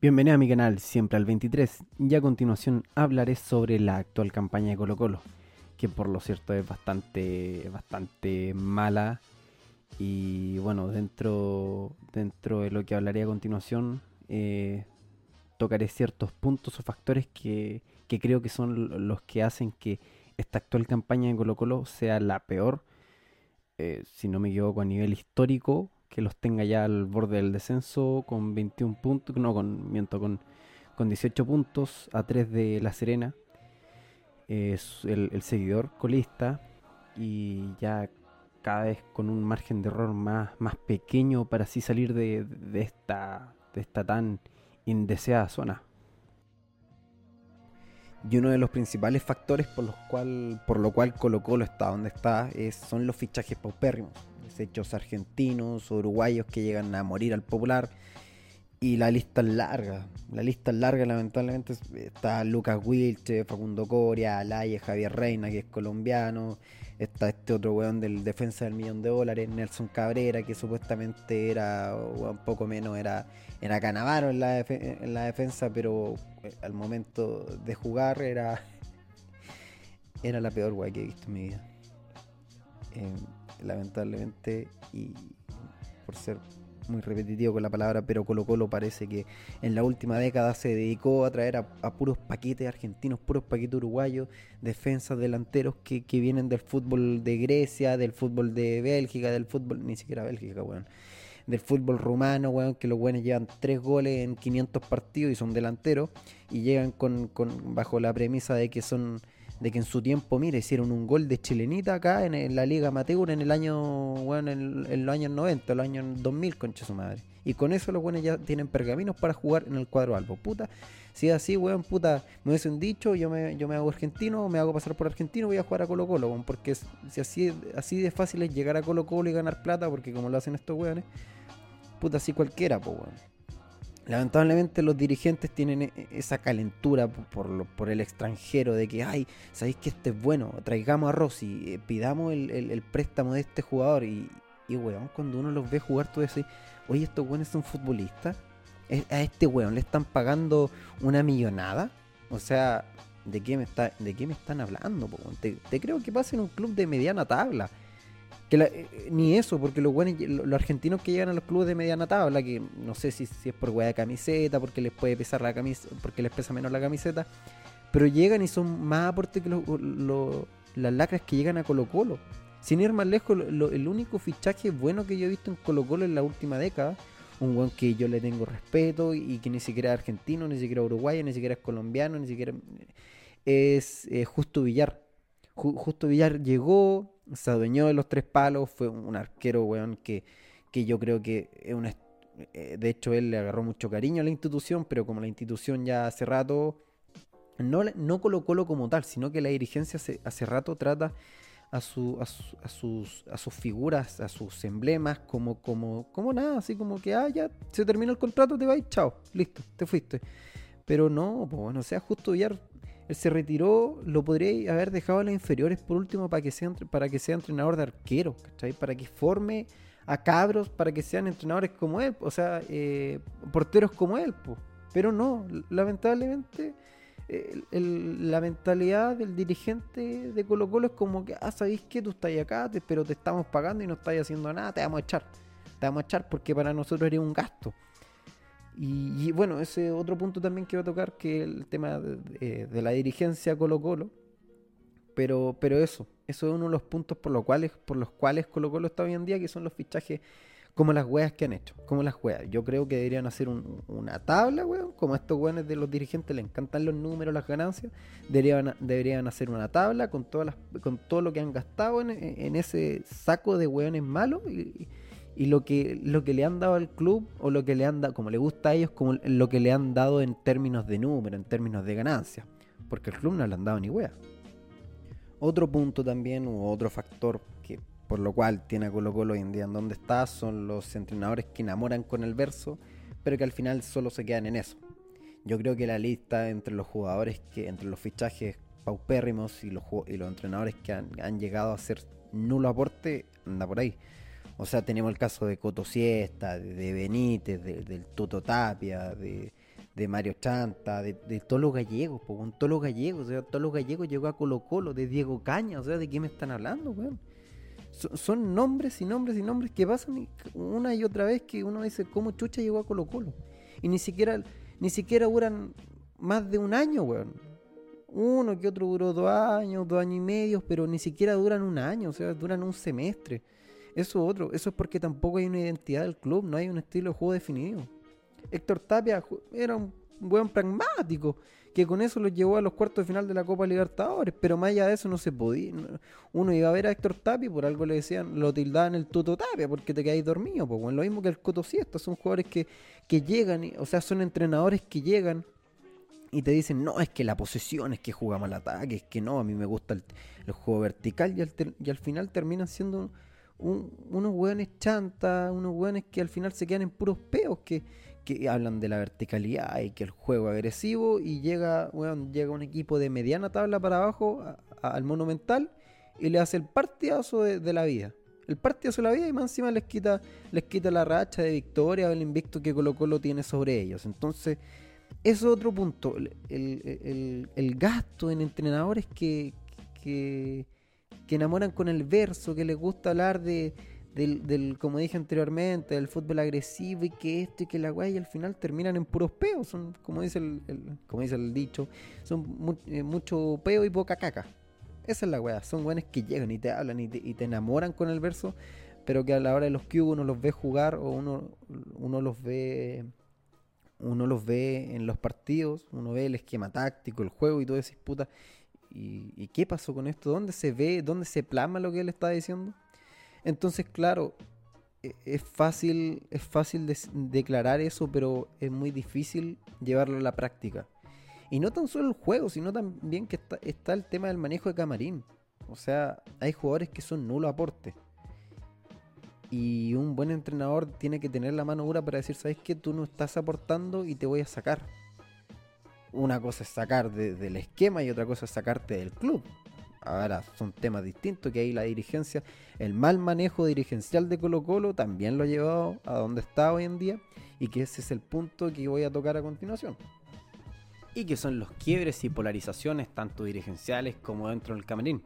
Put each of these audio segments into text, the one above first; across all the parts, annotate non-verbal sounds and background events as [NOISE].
Bienvenido a mi canal, siempre al 23, y a continuación hablaré sobre la actual campaña de Colo Colo, que por lo cierto es bastante, bastante mala. Y bueno, dentro, dentro de lo que hablaré a continuación, eh, tocaré ciertos puntos o factores que, que creo que son los que hacen que esta actual campaña de Colo Colo sea la peor, eh, si no me equivoco, a nivel histórico que los tenga ya al borde del descenso con 21 puntos, no, con, miento, con, con 18 puntos a 3 de La Serena. Es el, seguidor colista y ya cada vez con un margen de error más, más pequeño para así salir de, de, esta, esta tan indeseada zona. Y uno de los principales factores por los cual, por lo cual Colo Colo está donde está es, son los fichajes paupérrimos hechos argentinos, uruguayos que llegan a morir al popular. Y la lista es larga, la lista es larga, lamentablemente está Lucas Wilche, Facundo Coria, Alaye, Javier Reina, que es colombiano, está este otro weón del defensa del millón de dólares, Nelson Cabrera, que supuestamente era un poco menos, era, era Canavaro en la, en la defensa, pero eh, al momento de jugar era, [LAUGHS] era la peor weón que he visto en mi vida. Eh, lamentablemente, y por ser muy repetitivo con la palabra, pero Colo Colo parece que en la última década se dedicó a traer a, puros paquetes argentinos, puros paquetes uruguayos, defensas delanteros que, vienen del fútbol de Grecia, del fútbol de Bélgica, del fútbol, ni siquiera Bélgica, weón. Del fútbol rumano, weón, que los buenos llevan tres goles en 500 partidos y son delanteros y llegan con, con bajo la premisa de que son de que en su tiempo, mire, hicieron un gol de chilenita acá en, la Liga Amateur en el año, bueno, en, los años 90, los años 2000, concha su madre. Y con eso los buenos ya tienen pergaminos para jugar en el cuadro albo. Puta, si es así, weón, puta, me hubiesen dicho, yo me, yo me hago argentino, me hago pasar por argentino, voy a jugar a Colo Colo, weón, porque si así, así de fácil es llegar a Colo Colo y ganar plata, porque como lo hacen estos weones, puta, así cualquiera, pues weón. Lamentablemente los dirigentes tienen e-, esa calentura por, por, el extranjero de que, ay, sabéis que este es bueno, traigamos a Rossi, eh, pidamos el, préstamo de este jugador y, y, weón, cuando uno los ve jugar, tú decís, oye, estos weones son futbolistas, a este weón le están pagando una millonada, o sea, ¿de qué me, está, de qué me están hablando? Te, te creo que pasa en un club de mediana tabla que eh, eh, ni eso, porque los, los argentinos que llegan a los clubes de mediana tabla, que no sé si, es por hueá de camiseta, porque les puede pesar la camiseta, porque les pesa menos la camiseta, pero llegan y son más aportes que las lacras que llegan a Colo Colo. Sin ir más lejos, el único fichaje bueno que yo he visto en Colo Colo en la última década, un buen que yo le tengo respeto y que ni siquiera es argentino, ni siquiera uruguayo, ni siquiera es colombiano, ni siquiera es eh, Justo Villar. Justo Villar llegó, se adueñó de los tres palos, fue un arquero, weón, que, que yo creo que es una... Eh, de hecho, él le agarró mucho cariño a la institución, pero como la institución ya hace rato, no, no colocólo como tal, sino que la dirigencia hace, hace rato trata a, su, a, sus, a sus figuras, a sus emblemas, como, como, como nada, así como que, ah, ya se terminó el contrato, te vas, chao, listo, te fuiste. Pero no, pues bueno, o sea, justo Villar se retiró, lo podría haber dejado a las inferiores por último para que sea, para que sea entrenador de arquero, ¿cachai? Para que forme a cabros, para que sean entrenadores como él, o sea, eh, porteros como él, pero no, lamentablemente la mentalidad del dirigente de Colo Colo es como que, ah, sabéis que tú estás acá, pero te estamos pagando y no estás haciendo nada, te vamos a echar, te vamos a echar porque para nosotros eres un gasto. Y, bueno, ese otro punto también quiero tocar, que el tema de, la dirigencia Colo Colo. Pero, pero eso, eso es uno de los puntos por los cuales, por los cuales Colo Colo está hoy en día, que son los fichajes como las weas que han hecho, como las weas. Yo creo que deberían hacer una tabla, weón, como a estos weones de los dirigentes les encantan los números, las ganancias, deberían, deberían hacer una tabla con todas las, con todo lo que han gastado en, ese saco de weones malos y lo que, lo que le han dado al club o lo que le han dado, como le gusta a ellos, como lo que le han dado en términos de número, en términos de ganancia. Porque el club no le han dado ni wea. Otro punto también, u otro factor que por lo cual tiene a Colo Colo hoy en día en donde está, son los entrenadores que enamoran con el verso, pero que al final solo se quedan en eso. Yo creo que la lista entre los jugadores que, entre los fichajes paupérrimos y los, y los entrenadores que han, llegado a ser nulo aporte, anda por ahí. O sea, tenemos el caso de Coto Siesta, de, Benítez, del Toto Tapia, de, de Mario Chanta, de, de todos los gallegos, po, weón, todos los gallegos, o sea, todos los gallegos llegó a Colo Colo, de Diego Caña, o sea, ¿de qué me están hablando, weón? Son, son nombres y nombres y nombres que pasan una y otra vez que uno dice, ¿cómo chucha llegó a Colo Colo? Y ni siquiera, ni siquiera duran más de un año, weón. Uno que otro duró dos años, dos años y medio, pero ni siquiera duran un año, o sea, duran un semestre. Eso es otro, eso es porque tampoco hay una identidad del club, no hay un estilo de juego definido. Héctor Tapia era un buen pragmático, que con eso los llevó a los cuartos de final de la Copa Libertadores, pero más allá de eso no se podía. no- Uno iba a ver a Héctor Tapia y por algo le decían, lo tildaban el Tuto Tapia, porque te quedáis dormido, pues bueno, lo mismo que el Coto Siesta, son jugadores que, que llegan, y- o sea, son entrenadores que llegan y te dicen, no, es que la posesión, es que jugamos al ataque, es que no, a mí me gusta el, el juego vertical y al, y al final terminan siendo un- unos hueones chantas, unos hueones que al final se quedan en puros peos, que, que hablan de la verticalidad y que el juego agresivo y llega, weón, llega un equipo de mediana tabla para abajo al monumental y le hace el partidazo de, de la vida. El partidazo de la vida y más encima les quita, les quita la racha de victoria el invicto que Colo Colo tiene sobre ellos. Entonces, eso es otro punto. El, el- el- el gasto en entrenadores que, que, que enamoran con el verso, que les gusta hablar de, del, como dije anteriormente, del fútbol agresivo y que esto y que la weá, y al final terminan en puros peos. Son, como dice el, como dice el dicho, son eh, mucho peo y poca caca. Esa es la weá. Son weones que llegan y te hablan y te, y te enamoran con el verso, pero que a la hora de los que uno los ve jugar o uno, uno los ve uno los ve en los partidos, uno ve el esquema táctico, el juego y todo ese puta. ¿Y, qué pasó con esto? ¿Dónde se ve? ¿Dónde se plasma lo que él está diciendo? Entonces, claro, e- es fácil, es fácil declarar eso, pero es muy difícil llevarlo a la práctica. Y no tan solo el juego, sino también que está, está el tema del manejo de camarín. O sea, hay jugadores que son nulo aporte. Y un buen entrenador tiene que tener la mano dura para decir, ¿sabes qué? Tú no estás aportando y te voy a sacar. Una cosa es sacar de- del esquema y otra cosa es sacarte del club. Ahora son temas distintos que ahí la dirigencia, el mal manejo dirigencial de Colo Colo también lo ha llevado a donde está hoy en día y que ese es el punto que voy a tocar a continuación. Y que son los quiebres y polarizaciones tanto dirigenciales como dentro del camarín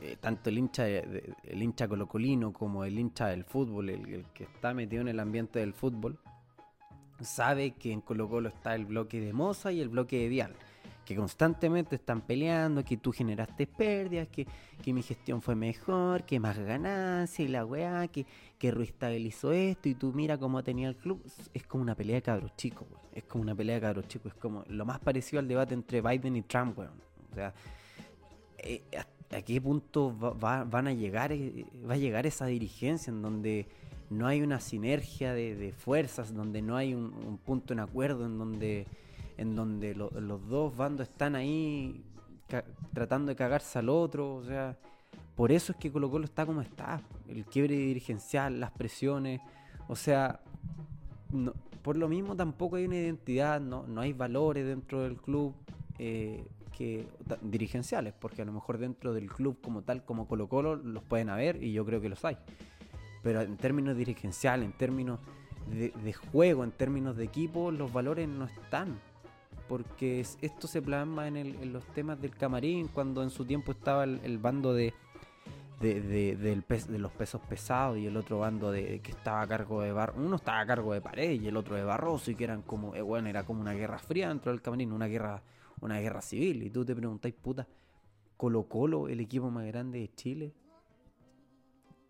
eh, tanto el hincha de- el hincha colocolino como el hincha del fútbol, el que está metido en el ambiente del fútbol, sabe que en Colo Colo está el bloque de Moza y el bloque de Vial, que constantemente están peleando, que tú generaste pérdidas, que, que mi gestión fue mejor, que más ganancia y la weá, que, que Ruiz esto y tú mira cómo tenía el club. Es- como una pelea de cabros chicos. Es como una pelea de cabros chicos, es como lo más parecido al debate entre Biden y Trump, weón. O sea, eh, ¿a, qué punto va- van a llegar, eh, va a llegar esa dirigencia en donde no hay una sinergia de, fuerzas, donde no hay un, un punto en acuerdo, en donde, en donde lo- los dos bandos están ahí tratando de cagarse al otro, o sea, por eso es que Colo Colo está como está, el quiebre dirigencial, las presiones, o sea, por lo mismo tampoco hay una identidad, no, no hay valores dentro del club eh, que dirigenciales, porque a lo mejor dentro del club como tal, como Colo Colo, los pueden haber y yo creo que los hay. Pero en términos dirigenciales, en términos de, juego, en términos de equipo, los valores no están. Porque es- esto se plasma en, el- en los temas del camarín, cuando en su tiempo estaba el, bando de, los pesos pesados y el otro bando de que estaba a cargo de Bar uno estaba a cargo de Paredes y el otro de Barroso y que eran como eh, bueno era como una guerra fría dentro del camarín una guerra una guerra civil y tú te preguntáis puta Colo Colo el equipo más grande de Chile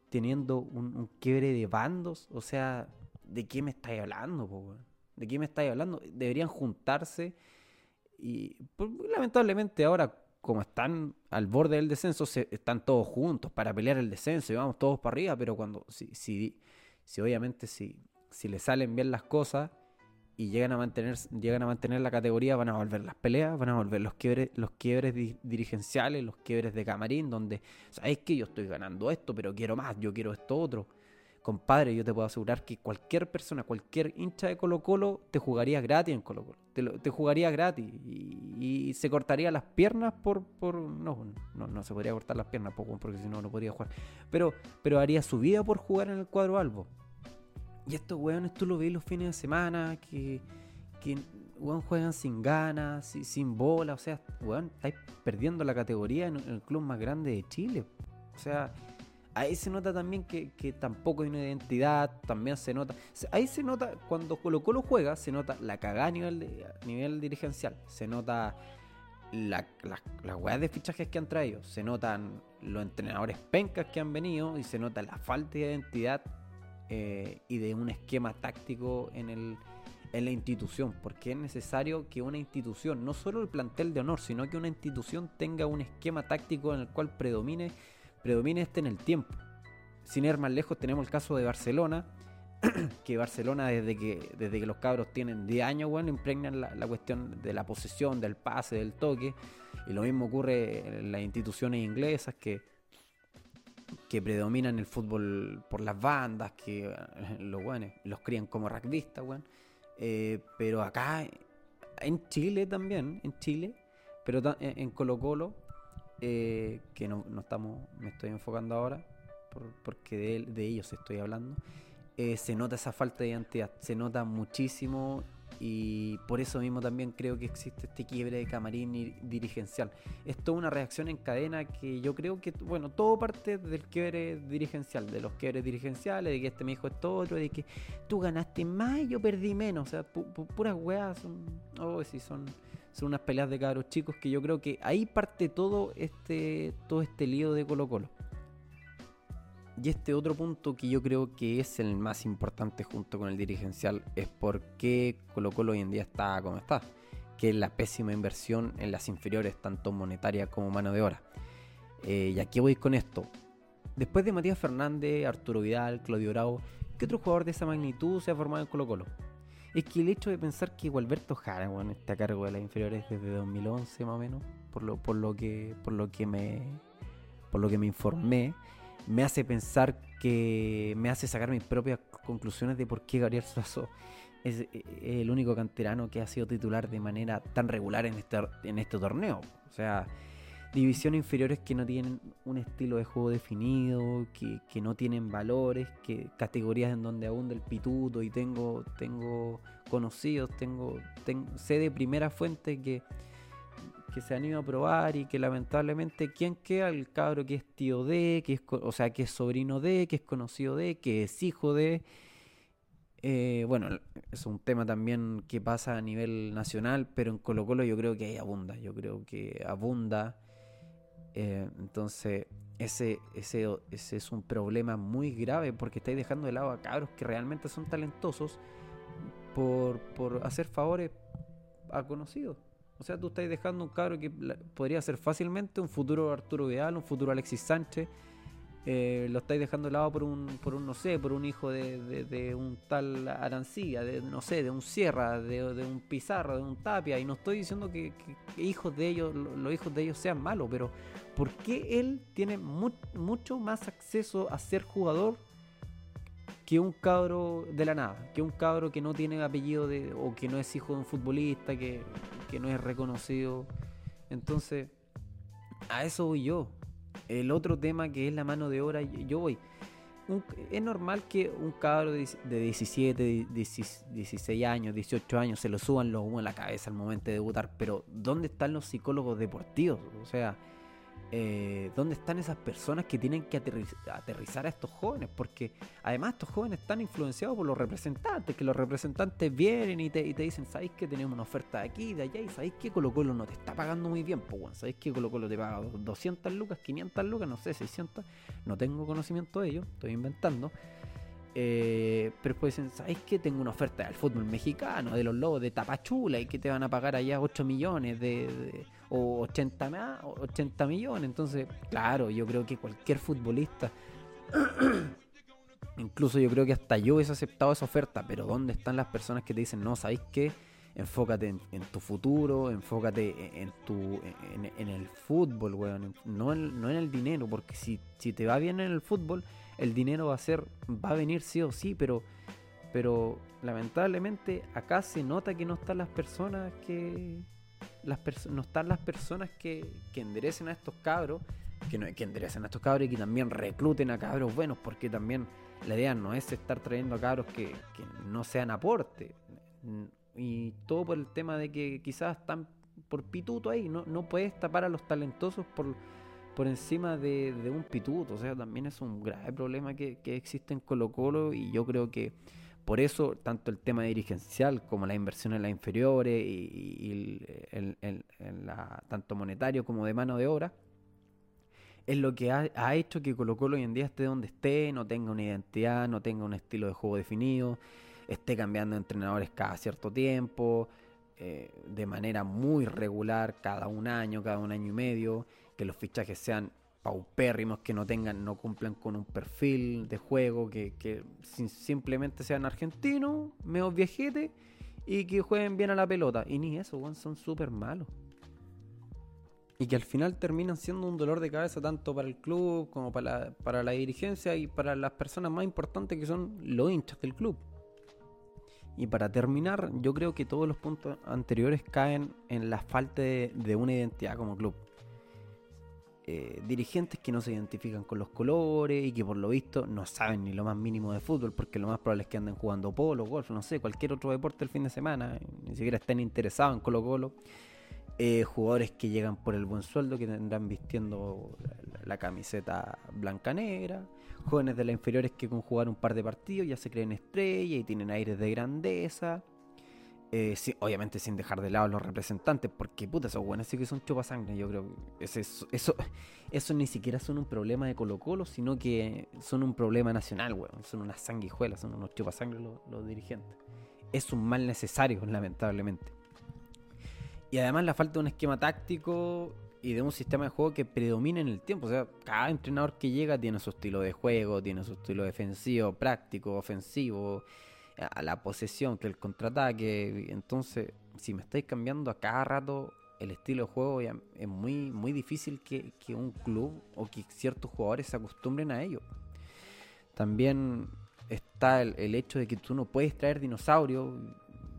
teniendo un, quiebre de bandos o sea de qué me estáis hablando po, de qué me estáis hablando deberían juntarse y pues, lamentablemente ahora, como están al borde del descenso, se, están todos juntos para pelear el descenso y vamos todos para arriba, pero cuando, si, si, si obviamente si, si le salen bien las cosas y llegan a mantener, llegan a mantener la categoría, van a volver las peleas, van a volver los quiebres, los quiebres di- dirigenciales, los quiebres de camarín, donde, ¿sabes que Yo estoy ganando esto, pero quiero más, yo quiero esto otro. Compadre, yo te puedo asegurar que cualquier persona, cualquier hincha de Colo Colo, te jugaría gratis en Colo Colo. Te, jugaría gratis y, se cortaría las piernas por... por no, no, no se podría cortar las piernas poco, porque si no, no podría jugar. Pero, pero haría su vida por jugar en el cuadro albo. Y estos weones tú lo ves los fines de semana, que, que weón, juegan sin ganas, sin, bola, o sea, weón, estáis perdiendo la categoría en, el club más grande de Chile. O sea, ahí se nota también que, tampoco hay una identidad, también se nota. Ahí se nota, cuando Colo Colo juega, se nota la cagada a nivel, nivel dirigencial, se nota las weas de fichajes que han traído, se notan los entrenadores pencas que han venido y se nota la falta de identidad eh, y de un esquema táctico en el en la institución, porque es necesario que una institución, no solo el plantel de honor, sino que una institución tenga un esquema táctico en el cual predomine, predomine este en el tiempo. Sin ir más lejos, tenemos el caso de Barcelona, [CLEARS THROAT] que Barcelona desde que, desde que los cabros tienen 10 años, bueno, impregnan la, cuestión de la posesión, del pase, del toque, y lo mismo ocurre en las instituciones inglesas que que predominan el fútbol por las bandas, que los, bueno, los crían como rugbyistas, bueno. Eh, pero acá, en Chile también, en Chile, pero en Colo Colo, eh, que no, estamos, me estoy enfocando ahora, porque de, de, ellos estoy hablando, eh, se nota esa falta de identidad, se nota muchísimo y por eso mismo también creo que existe este quiebre de camarín dirigencial. Es toda una reacción en cadena que yo creo que, bueno, todo parte del quiebre dirigencial, de los quiebres dirigenciales, de que este me dijo esto otro, de que tú ganaste más y yo perdí menos. O sea, puras weas son, oh, sí, son, son unas peleas de cabros chicos que yo creo que ahí parte todo este, todo este lío de Colo Colo. Y este otro punto que yo creo que es el más importante junto con el dirigencial es por qué Colo Colo hoy en día está como está, que es la pésima inversión en las inferiores, tanto monetaria como mano de obra. Eh, y aquí voy con esto. Después de Matías Fernández, Arturo Vidal, Claudio Bravo, ¿qué otro jugador de esa magnitud se ha formado en Colo Colo? Es que el hecho de pensar que Gualberto Jara está a cargo de las inferiores desde 2011 más o menos, por lo, por lo que por lo que me por lo que me informé, me hace pensar que me hace sacar mis propias conclusiones de por qué Gabriel Suazo es, el único canterano que ha sido titular de manera tan regular en este, en este torneo. O sea, divisiones inferiores que no tienen un estilo de juego definido, que, no tienen valores, que categorías en donde abunda el pituto y tengo, tengo conocidos, tengo, tengo sé de primera fuente que que se han ido a probar y que lamentablemente, ¿quién queda? El cabro que es tío de, que es, o sea, que es sobrino de, que es conocido de, que es hijo de. Eh, bueno, es un tema también que pasa a nivel nacional, pero en Colo Colo yo creo que hay abunda, yo creo que abunda. Eh, entonces, ese, ese, ese es un problema muy grave porque estáis dejando de lado a cabros que realmente son talentosos por, por hacer favores a conocidos. O sea, tú estás dejando un cabro que podría ser fácilmente un futuro Arturo Vidal, un futuro Alexis Sánchez. Eh, lo estáis dejando de lado por un, por un, no sé, por un hijo de, un tal Arancilla, de, no sé, de un Sierra, de, un Pizarro, de un Tapia. Y no estoy diciendo que, hijos de ellos, los hijos de ellos sean malos, pero ¿por qué él tiene mucho más acceso a ser jugador que un cabro de la nada, que un cabro que no tiene apellido de, o que no es hijo de un futbolista, que, no es reconocido. Entonces, a eso voy yo. El otro tema que es la mano de obra, yo voy. es normal que un cabro de, 17, 16 años, 18 años se lo suban los humos en la cabeza al momento de debutar, pero ¿dónde están los psicólogos deportivos? O sea, eh, dónde están esas personas que tienen que aterrizar a estos jóvenes, porque además estos jóvenes están influenciados por los representantes, que los representantes vienen y te, dicen, ¿sabéis que tenemos una oferta de aquí, de allá? Y ¿sabéis que Colo Colo no te está pagando muy bien? Pues, ¿sabéis que Colo Colo te paga 200 lucas, 500 lucas, no sé, 600? No tengo conocimiento de ello, estoy inventando. Eh, pero después dicen, ¿sabéis que tengo una oferta del fútbol mexicano, de los lobos de Tapachula y que te van a pagar allá 8 millones de, o 80, 80 millones? Entonces, claro, yo creo que cualquier futbolista, [CLEARS THROAT] incluso yo creo que hasta yo hubiese aceptado esa oferta, pero ¿dónde están las personas que te dicen, no, ¿sabéis qué? Enfócate en, tu futuro, enfócate en, tu, en, el fútbol, weón, no, en, no en el dinero, porque si, si te va bien en el fútbol, el dinero va a ser, va a venir sí o sí, pero, pero lamentablemente acá se nota que no están las personas que, no están las personas que, que enderecen a estos cabros, que, que enderecen a estos cabros y que también recluten a cabros buenos, porque también la idea no es estar trayendo a cabros que, que no sean aporte. Y todo por el tema de que quizás están por pituto ahí. No, no puedes tapar a los talentosos por, por encima de, un pituto. O sea, también es un grave problema que, existe en Colo Colo y yo creo que por eso tanto el tema dirigencial como la inversión en las inferiores y, el, tanto monetario como de mano de obra es lo que ha, ha, hecho que Colo Colo hoy en día esté donde esté, no tenga una identidad, no tenga un estilo de juego definido, esté cambiando de entrenadores cada cierto tiempo, eh, de manera muy regular, cada un año, cada un año y medio, que los fichajes sean paupérrimos, que no tengan, no cumplan con un perfil de juego, que, simplemente sean argentinos, medio viejetes y que jueguen bien a la pelota. Y ni eso, son súper malos y que al final terminan siendo un dolor de cabeza tanto para el club como para la, para la dirigencia y para las personas más importantes que son los hinchas del club. Y para terminar, yo creo que todos los puntos anteriores caen en la falta de, una identidad como club. Eh, dirigentes que no se identifican con los colores y que por lo visto no saben ni lo más mínimo de fútbol, porque lo más probable es que anden jugando polo, golf, no sé, cualquier otro deporte el fin de semana, ni siquiera estén interesados en Colo Colo. Eh, jugadores que llegan por el buen sueldo, que tendrán vistiendo la, camiseta blanca-negra, jóvenes de las inferiores que con jugar un par de partidos ya se creen estrellas y tienen aires de grandeza. Eh, obviamente sin dejar de lado a los representantes, porque puta, esos buenos sí que son chupasangre. Yo creo que eso, eso, eso ni siquiera son un problema de Colo Colo, sino que son un problema nacional, weón. Son unas sanguijuelas, son unos chupasangre los, los dirigentes. Es un mal necesario, lamentablemente. Y además la falta de un esquema táctico y de un sistema de juego que predomine en el tiempo. O sea, cada entrenador que llega tiene su estilo de juego, tiene su estilo defensivo, práctico, ofensivo, a la posesión, que el contraataque. Entonces, si me estáis cambiando a cada rato el estilo de juego, es muy, muy difícil que, un club o que ciertos jugadores se acostumbren a ello. También está el, el hecho de que tú no puedes traer dinosaurios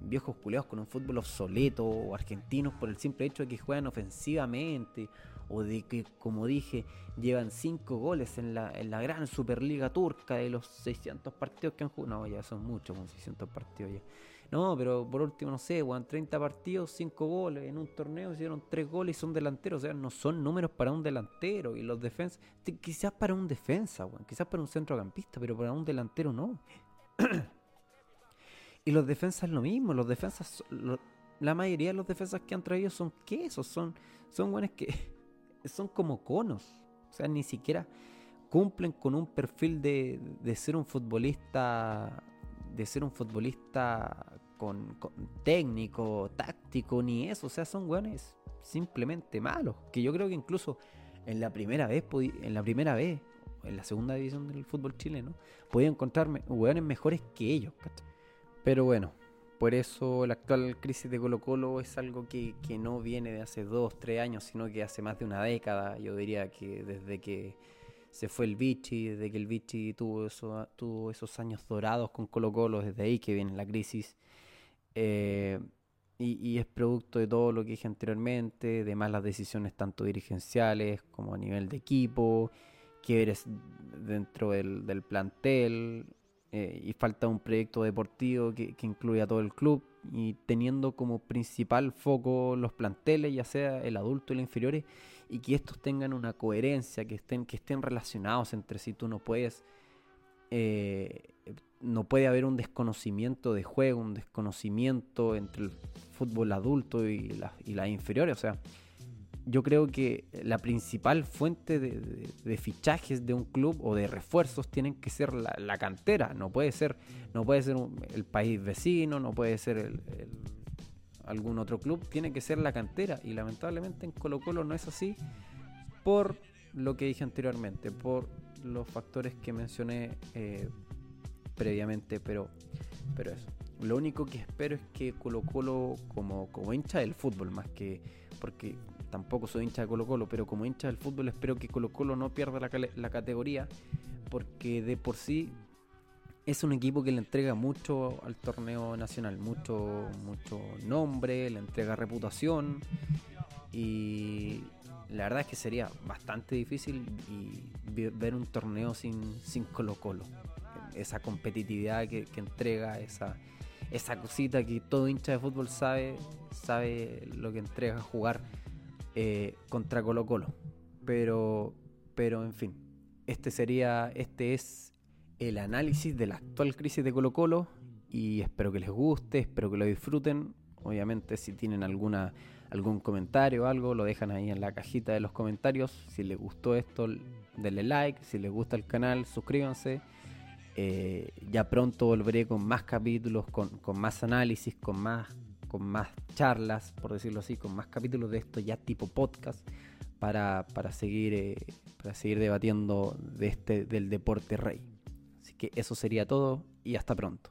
viejos culeados con un fútbol obsoleto o argentinos por el simple hecho de que juegan ofensivamente o de que, como dije, llevan 5 goles en la, en la gran Superliga Turca de los 600 partidos que han jugado. No, ya son muchos con 600 partidos ya. No, pero por último, no sé, juegan 30 partidos, 5 goles. En un torneo hicieron 3 goles y son delanteros. O sea, no son números para un delantero. Y los defensas, quizás para un defensa, quizás para un centrocampista, pero para un delantero no. [CLEARS THROAT] Y los defensas lo mismo, los defensas, la mayoría de los defensas que han traído son quesos, son, son buenos que son como conos. O sea, ni siquiera cumplen con un perfil de, de ser un futbolista, de ser un futbolista con, técnico, táctico, ni eso. O sea, son buenos simplemente malos. Que yo creo que incluso en la primera vez, en la primera vez, en la segunda división del fútbol chileno, podía encontrarme hueones mejores que ellos. Pero bueno, por eso la actual crisis de Colo Colo es algo que, no viene de hace dos, tres años, sino que hace más de una década. Yo diría que desde que se fue el Vichy, desde que el Vichy tuvo, eso, tuvo esos años dorados con Colo Colo, desde ahí que viene la crisis. Eh, y, es producto de todo lo que dije anteriormente, de malas decisiones tanto dirigenciales como a nivel de equipo, quiebres dentro del plantel, eh, y falta un proyecto deportivo que, que incluya todo el club y teniendo como principal foco los planteles, ya sea el adulto y los inferiores, y que estos tengan una coherencia, que estén, que estén relacionados entre sí. Tú no puedes, eh, no puede haber un desconocimiento de juego, un desconocimiento entre el fútbol adulto y, y las inferiores. O sea, yo creo que la principal fuente de, fichajes de un club o de refuerzos tienen que ser la, cantera. No puede ser, no puede ser el país vecino, no puede ser algún otro club, tiene que ser la cantera. Y lamentablemente en Colo Colo no es así por lo que dije anteriormente, por los factores que mencioné eh, previamente, pero, pero eso. Lo único que espero es que Colo Colo como, como hincha del fútbol, más que porque tampoco soy hincha de Colo Colo, pero como hincha del fútbol espero que Colo Colo no pierda la, categoría, porque de por sí es un equipo que le entrega mucho al torneo nacional, mucho, mucho nombre, le entrega reputación y la verdad es que sería bastante difícil ver un torneo sin, sin Colo Colo. Esa competitividad que, entrega, esa, esa cosita que todo hincha de fútbol sabe, sabe lo que entrega jugar eh, contra Colo Colo. Pero, pero en fin, este sería, este es el análisis de la actual crisis de Colo Colo y espero que les guste, espero que lo disfruten. Obviamente si tienen alguna algún comentario o algo, lo dejan ahí en la cajita de los comentarios. Si les gustó esto, denle like. Si les gusta el canal, suscríbanse. Eh, ya pronto volveré con más capítulos, con, más análisis, con más, con más charlas, por decirlo así, con más capítulos de esto ya tipo podcast para, seguir, eh, para seguir debatiendo de este, del deporte rey. Así que eso sería todo y hasta pronto.